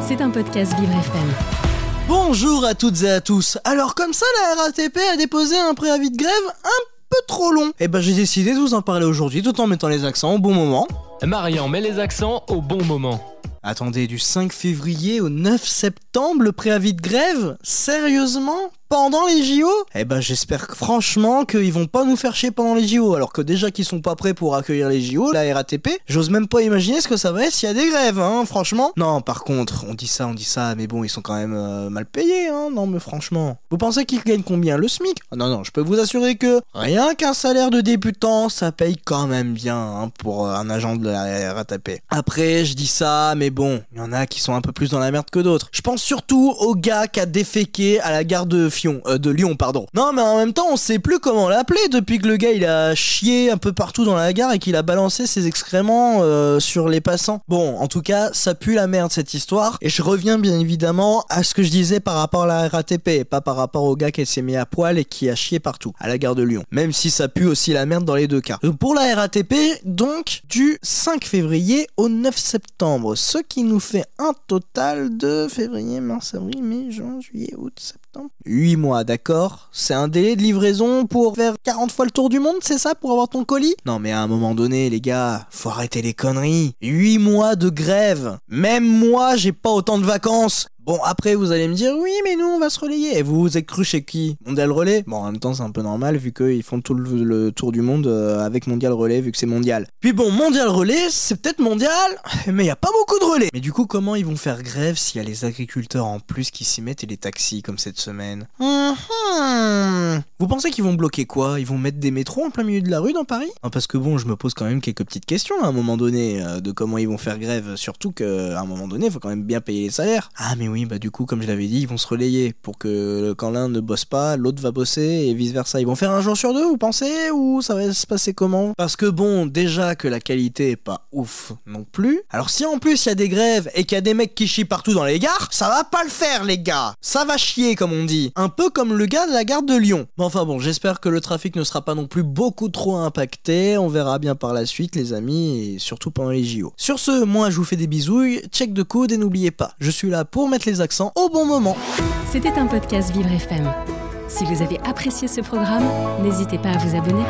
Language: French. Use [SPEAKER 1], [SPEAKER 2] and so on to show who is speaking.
[SPEAKER 1] C'est un podcast Vivre FM.
[SPEAKER 2] Bonjour à toutes et à tous. Alors comme ça, la RATP a déposé un préavis de grève un peu trop long. Et ben j'ai décidé de vous en parler aujourd'hui tout en mettant les accents au bon moment.
[SPEAKER 3] Marian met les accents au bon moment.
[SPEAKER 2] Attendez, du 5 février au 9 septembre, le préavis de grève? Sérieusement? Pendant les JO Eh ben j'espère franchement qu'ils vont pas nous faire chier pendant les JO, alors que déjà qu'ils sont pas prêts pour accueillir les JO, la RATP, j'ose même pas imaginer ce que ça va être s'il y a des grèves, hein, franchement. Non, par contre, on dit ça, on dit ça, mais bon, ils sont quand même euh, mal payés, hein, non mais franchement. Vous pensez qu'ils gagnent combien Le SMIC? Ah Non, non, je peux vous assurer que rien qu'un salaire de débutant, ça paye quand même bien hein, pour euh, un agent de la RATP. Après, je dis ça, mais bon, il y en a qui sont un peu plus dans la merde que d'autres. Je pense surtout au gars qui a déféqué à la gare de euh, de Lyon, pardon. Non, mais en même temps, on sait plus comment l'appeler depuis que le gars il a chié un peu partout dans la gare et qu'il a balancé ses excréments euh, sur les passants. Bon, en tout cas, ça pue la merde cette histoire. Et je reviens bien évidemment à ce que je disais par rapport à la RATP, pas par rapport au gars qui s'est mis à poil et qui a chié partout à la gare de Lyon. Même si ça pue aussi la merde dans les deux cas. Pour la RATP, donc du 5 février au 9 septembre, ce qui nous fait un total de février, mars, avril, mai, juin, juillet, août, septembre. 8 mois, d'accord C'est un délai de livraison pour faire 40 fois le tour du monde, c'est ça, pour avoir ton colis? Non mais à un moment donné, les gars, faut arrêter les conneries. 8 mois de grève. Même moi, j'ai pas autant de vacances. Bon, après, vous allez me dire, oui, mais nous, on va se relayer. Et vous vous êtes cru chez qui? Mondial Relais? Bon, en même temps, c'est un peu normal, vu qu'ils font tout le, tour du monde euh, avec Mondial Relais, vu que c'est mondial. Puis bon, Mondial Relais, c'est peut-être mondial, mais il y a pas beaucoup de relais. Mais du coup, comment ils vont faire grève s'il y a les agriculteurs en plus qui s'y mettent et les taxis, comme cette semaine? Mhm. Vous pensez qu'ils vont bloquer quoi? Ils vont mettre des métros en plein milieu de la rue dans Paris? Parce que bon, je me pose quand même quelques petites questions à un moment donné euh, de comment ils vont faire grève, surtout qu'à un moment donné, il faut quand même bien payer les salaires. Ah mais oui, bah du coup, comme je l'avais dit, ils vont se relayer pour que quand l'un ne bosse pas, l'autre va bosser et vice versa. Ils vont faire un jour sur deux, vous pensez Ou ça va se passer comment? Parce que bon, déjà que la qualité est pas ouf non plus. Alors si en plus il y a des grèves et qu'il y a des mecs qui chient partout dans les gares, ça va pas le faire les gars. Ça va chier comme on dit. Un peu comme le gars de la gare de Lyon. Mais enfin bon, j'espère que le trafic ne sera pas non plus beaucoup trop impacté. On verra bien par la suite les amis et surtout pendant les JO. Sur ce, moi je vous fais des bisouilles, check de code et n'oubliez pas, je suis là pour mettre accents au bon moment.
[SPEAKER 1] C'était un podcast Vivre FM. Si vous avez apprécié ce programme, n'hésitez pas à vous abonner.